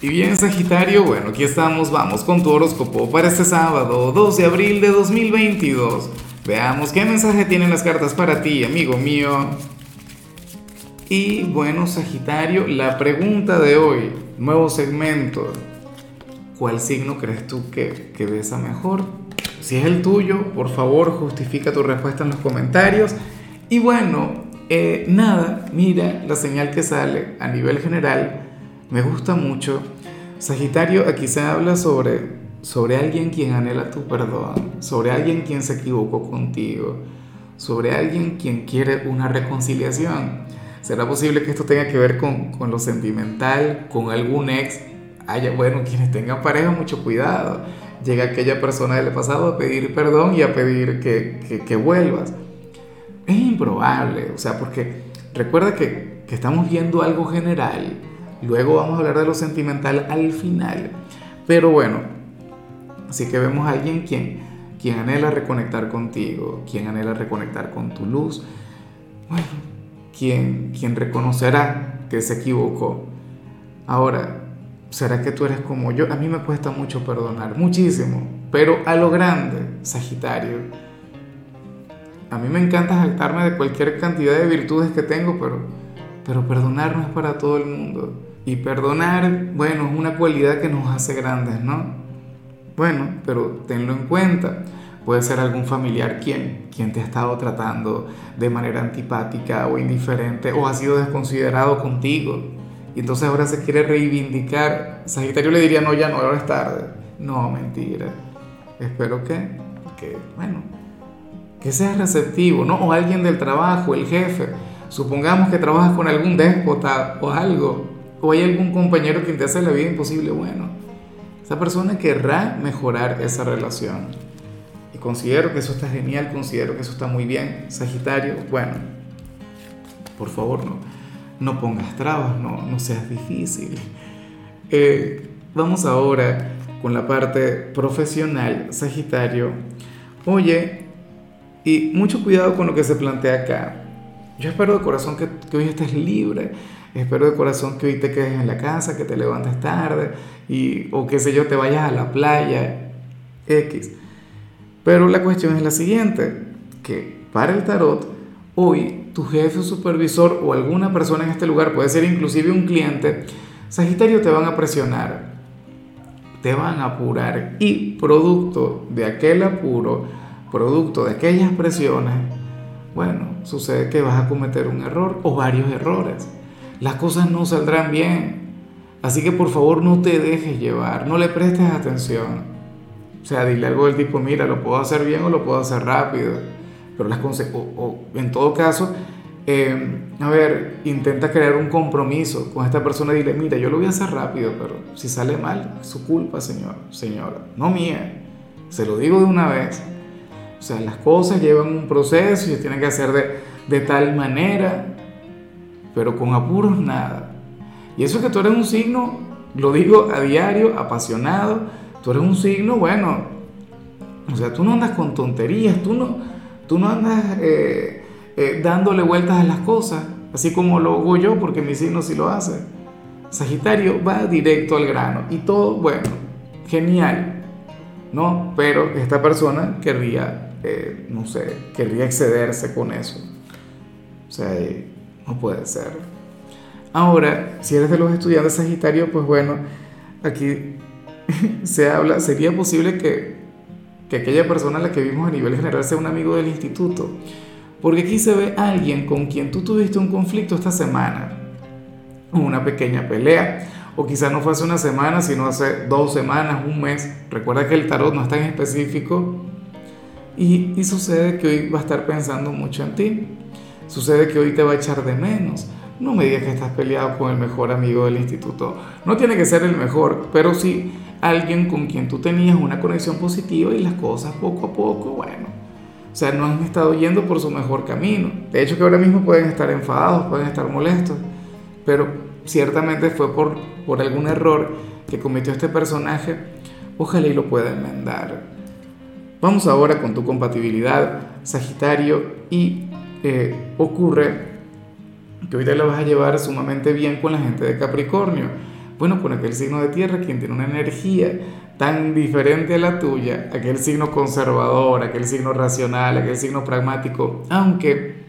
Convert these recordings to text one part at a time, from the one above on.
Y bien, Sagitario, bueno, aquí estamos, vamos con tu horóscopo para este sábado, 2 de abril de 2022. Veamos qué mensaje tienen las cartas para ti, amigo mío. Y bueno, Sagitario, la pregunta de hoy, nuevo segmento. ¿Cuál signo crees tú que, besa mejor? Si es el tuyo, por favor, justifica tu respuesta en los comentarios. Y bueno, eh, nada, mira la señal que sale a nivel general me gusta mucho. Sagitario, aquí se habla sobre, sobre alguien quien anhela tu perdón, sobre alguien quien se equivocó contigo, sobre alguien quien quiere una reconciliación. ¿Será posible que esto tenga que ver con, con lo sentimental, con algún ex? Haya, bueno, quienes tengan pareja, mucho cuidado. Llega aquella persona del pasado a pedir perdón y a pedir que, que, que vuelvas. Es improbable, o sea, porque recuerda que, que estamos viendo algo general Luego vamos a hablar de lo sentimental al final. Pero bueno, así que vemos a alguien quien, anhela reconectar contigo, quien anhela reconectar con tu luz. Bueno, quien, quien reconocerá que se equivocó. Ahora, ¿será que tú eres como yo? A mí me cuesta mucho perdonar, muchísimo, pero a lo grande, Sagitario. A mí me encanta jactarme de cualquier cantidad de virtudes que tengo, pero, pero perdonar no es para todo el mundo. Y perdonar, bueno, es una cualidad que nos hace grandes, ¿no? Bueno, pero tenlo en cuenta. Puede ser algún familiar quien, quien te ha estado tratando de manera antipática o indiferente o ha sido desconsiderado contigo. Y entonces ahora se quiere reivindicar. Sagitario le diría, no, ya no, ahora es tarde. No, mentira. Espero que, que bueno, que seas receptivo, ¿no? O alguien del trabajo, el jefe. Supongamos que trabajas con algún déspota o algo o hay algún compañero que te hace la vida imposible, bueno, esa persona querrá mejorar esa relación. Y considero que eso está genial, considero que eso está muy bien. Sagitario, bueno, por favor, no, no pongas trabas, no, no seas difícil. Eh, vamos ahora con la parte profesional, Sagitario. Oye, y mucho cuidado con lo que se plantea acá. Yo espero de corazón que, que hoy estés libre Espero de corazón que hoy te quedes en la casa, que te levantes tarde y, o qué sé yo, te vayas a la playa, X. Pero la cuestión es la siguiente, que para el tarot, hoy tu jefe o supervisor o alguna persona en este lugar, puede ser inclusive un cliente, Sagitario te van a presionar, te van a apurar y producto de aquel apuro, producto de aquellas presiones, bueno, sucede que vas a cometer un error o varios errores las cosas no saldrán bien. Así que por favor no te dejes llevar, no le prestes atención. O sea, dile algo del tipo, mira, lo puedo hacer bien o lo puedo hacer rápido. Pero las o, o en todo caso, eh, a ver, intenta crear un compromiso con esta persona. Dile, mira, yo lo voy a hacer rápido, pero si sale mal, es su culpa, señor, señora, no mía. Se lo digo de una vez. O sea, las cosas llevan un proceso y se tienen que hacer de, de tal manera pero con apuros nada. Y eso que tú eres un signo, lo digo a diario, apasionado, tú eres un signo, bueno, o sea, tú no andas con tonterías, tú no, tú no andas eh, eh, dándole vueltas a las cosas, así como lo hago yo, porque mi signo sí lo hace. Sagitario va directo al grano y todo, bueno, genial, ¿no? Pero esta persona querría, eh, no sé, querría excederse con eso. O sea, no puede ser. Ahora, si eres de los estudiantes Sagitario, pues bueno, aquí se habla, sería posible que, que aquella persona a la que vimos a nivel general sea un amigo del instituto. Porque aquí se ve alguien con quien tú tuviste un conflicto esta semana, una pequeña pelea, o quizás no fue hace una semana, sino hace dos semanas, un mes. Recuerda que el tarot no es tan específico. Y, y sucede que hoy va a estar pensando mucho en ti. Sucede que hoy te va a echar de menos. No me digas que estás peleado con el mejor amigo del instituto. No tiene que ser el mejor, pero sí alguien con quien tú tenías una conexión positiva y las cosas poco a poco, bueno. O sea, no han estado yendo por su mejor camino. De hecho, que ahora mismo pueden estar enfadados, pueden estar molestos. Pero ciertamente fue por, por algún error que cometió este personaje. Ojalá y lo pueda enmendar. Vamos ahora con tu compatibilidad, Sagitario, y eh, ocurre que hoy te la vas a llevar sumamente bien con la gente de Capricornio. Bueno, con aquel signo de tierra, quien tiene una energía tan diferente a la tuya, aquel signo conservador, aquel signo racional, aquel signo pragmático, aunque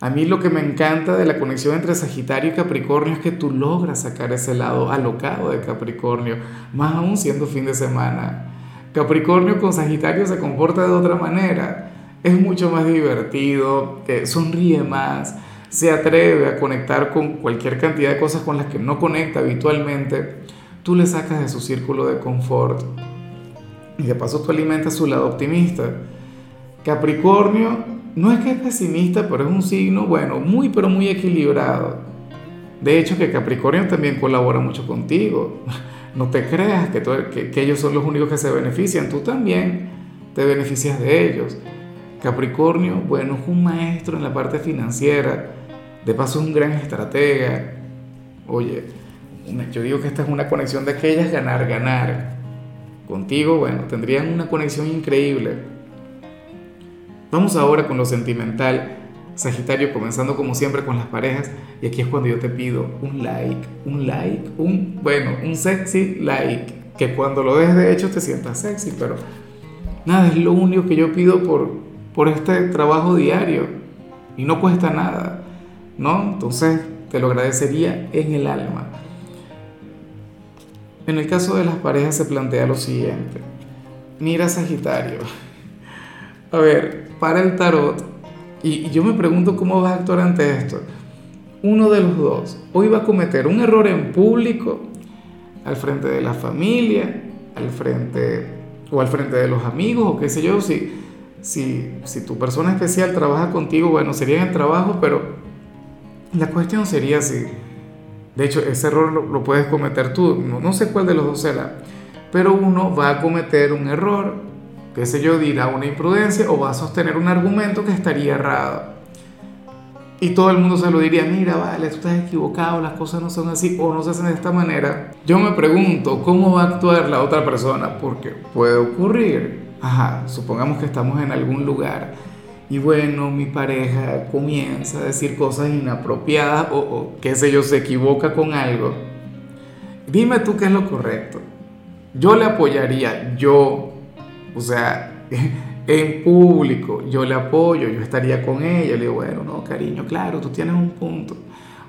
a mí lo que me encanta de la conexión entre Sagitario y Capricornio es que tú logras sacar ese lado alocado de Capricornio, más aún siendo fin de semana. Capricornio con Sagitario se comporta de otra manera, es mucho más divertido, sonríe más, se atreve a conectar con cualquier cantidad de cosas con las que no conecta habitualmente. Tú le sacas de su círculo de confort y de paso tú alimentas su lado optimista. Capricornio no es que es pesimista, pero es un signo, bueno, muy, pero muy equilibrado. De hecho, que Capricornio también colabora mucho contigo. No te creas que, que, ellos son los únicos que se benefician, tú también te beneficias de ellos. Capricornio, bueno, es un maestro en la parte financiera, de paso un gran estratega. Oye, yo digo que esta es una conexión de aquellas ganar, ganar. Contigo, bueno, tendrían una conexión increíble. Vamos ahora con lo sentimental. Sagitario, comenzando como siempre con las parejas. Y aquí es cuando yo te pido un like, un like, un, bueno, un sexy like. Que cuando lo des de hecho te sientas sexy, pero nada, es lo único que yo pido por, por este trabajo diario. Y no cuesta nada, ¿no? Entonces te lo agradecería en el alma. En el caso de las parejas se plantea lo siguiente. Mira Sagitario. A ver, para el tarot, y, yo me pregunto cómo vas a actuar ante esto. Uno de los dos, hoy va a cometer un error en público, al frente de la familia, al frente o al frente de los amigos, o qué sé yo, si, si, tu persona especial trabaja contigo, bueno, sería en el trabajo, pero la cuestión sería si, de hecho, ese error lo, puedes cometer tú, no, no sé cuál de los dos será, pero uno va a cometer un error qué sé yo, dirá una imprudencia o va a sostener un argumento que estaría errado. Y todo el mundo se lo diría, mira, vale, tú estás equivocado, las cosas no son así o no se hacen de esta manera. Yo me pregunto, ¿cómo va a actuar la otra persona? Porque puede ocurrir. Ajá, supongamos que estamos en algún lugar y bueno, mi pareja comienza a decir cosas inapropiadas o, o qué sé yo, se equivoca con algo. Dime tú qué es lo correcto. Yo le apoyaría, yo o sea, en público, yo le apoyo, yo estaría con ella, le digo, bueno, no, cariño, claro, tú tienes un punto.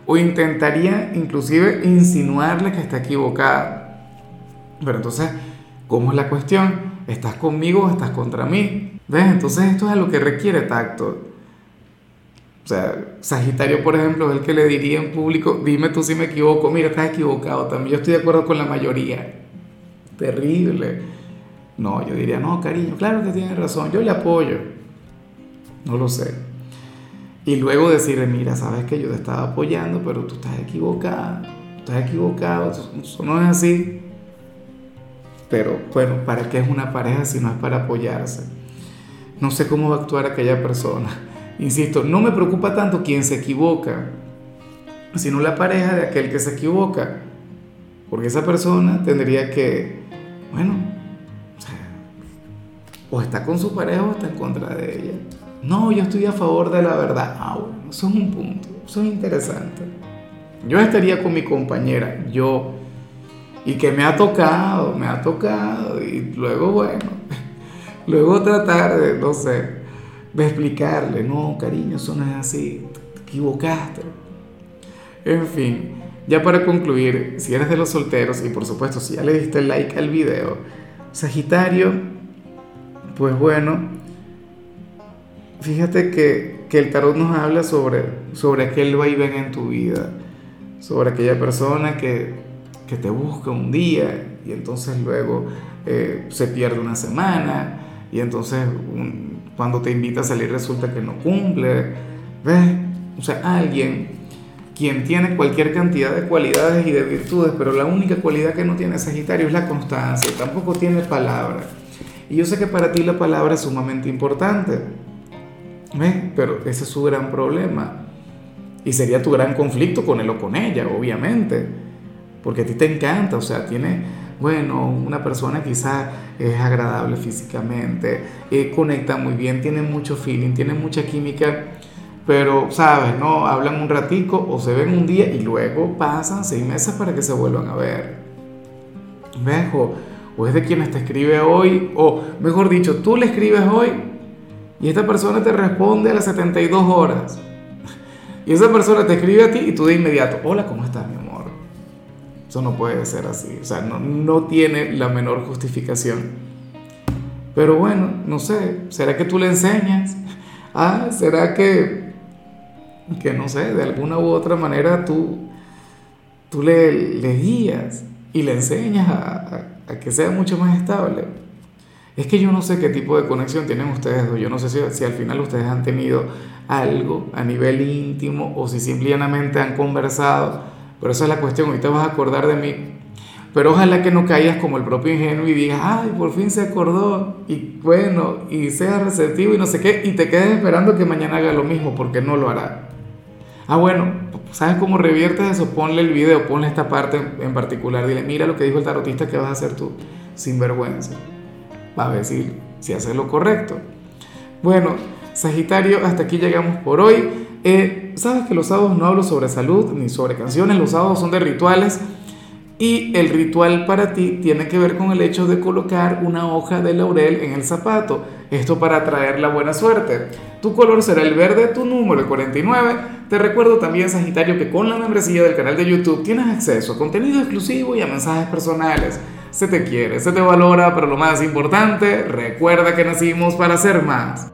O intentaría inclusive insinuarle que está equivocada. Pero entonces, ¿cómo es la cuestión? ¿Estás conmigo o estás contra mí? ¿Ves? Entonces esto es lo que requiere tacto. O sea, Sagitario, por ejemplo, es el que le diría en público, dime tú si me equivoco, mira, estás equivocado también, yo estoy de acuerdo con la mayoría. Terrible. No, yo diría, no, cariño, claro que tiene razón, yo le apoyo. No lo sé. Y luego decirle, mira, sabes que yo te estaba apoyando, pero tú estás equivocada, estás equivocado, eso no es así. Pero bueno, ¿para qué es una pareja si no es para apoyarse? No sé cómo va a actuar aquella persona. Insisto, no me preocupa tanto quien se equivoca, sino la pareja de aquel que se equivoca. Porque esa persona tendría que, bueno, o está con su pareja o está en contra de ella. No, yo estoy a favor de la verdad. Ah, bueno, eso es un punto, eso es interesante. Yo estaría con mi compañera, yo, y que me ha tocado, me ha tocado, y luego, bueno, luego tratar de, no sé, de explicarle, no, cariño, eso no es así, te equivocaste. En fin, ya para concluir, si eres de los solteros, y por supuesto, si ya le diste like al video, Sagitario, pues bueno, fíjate que, el tarot nos habla sobre, sobre aquel vaivén en tu vida, sobre aquella persona que, te busca un día y entonces luego eh, se pierde una semana y entonces cuando te invita a salir resulta que no cumple. ¿Ves? O sea, alguien quien tiene cualquier cantidad de cualidades y de virtudes, pero la única cualidad que no tiene Sagitario es la constancia, tampoco tiene palabra. Y yo sé que para ti la palabra es sumamente importante, ¿ves? pero ese es su gran problema. Y sería tu gran conflicto con él o con ella, obviamente, porque a ti te encanta, o sea, tiene, bueno, una persona quizá es agradable físicamente, eh, conecta muy bien, tiene mucho feeling, tiene mucha química, pero, ¿sabes? No, hablan un ratico o se ven un día y luego pasan seis meses para que se vuelvan a ver. ¿Ves? O, o es de quienes te escribe hoy, o mejor dicho, tú le escribes hoy y esta persona te responde a las 72 horas. Y esa persona te escribe a ti y tú de inmediato, hola, ¿cómo estás, mi amor? Eso no puede ser así, o sea, no, no tiene la menor justificación. Pero bueno, no sé, ¿será que tú le enseñas? Ah, ¿será que, que no sé, de alguna u otra manera tú, tú le, le guías y le enseñas a, a, a que sea mucho más estable? Es que yo no sé qué tipo de conexión tienen ustedes dos. Yo no sé si, si, al final ustedes han tenido algo a nivel íntimo o si simplemente han conversado pero esa es la cuestión, ahorita vas a acordar de mí. Pero ojalá que no caigas como el propio ingenuo y digas, ay, por fin se acordó, y bueno, y sea receptivo y no sé qué, y te quedes esperando que mañana haga lo mismo, porque no lo hará. Ah, bueno, ¿sabes cómo reviertes eso? Ponle el video, ponle esta parte en particular, dile, mira lo que dijo el tarotista que vas a hacer tú, sin vergüenza. Va a decir si haces lo correcto. Bueno, Sagitario, hasta aquí llegamos por hoy. Eh, Sabes que los sábados no hablo sobre salud ni sobre canciones, los sábados son de rituales. Y el ritual para ti tiene que ver con el hecho de colocar una hoja de laurel en el zapato. Esto para traer la buena suerte. Tu color será el verde, tu número el 49. Te recuerdo también, Sagitario, que con la membresía del canal de YouTube tienes acceso a contenido exclusivo y a mensajes personales. Se te quiere, se te valora, pero lo más importante, recuerda que nacimos para ser más.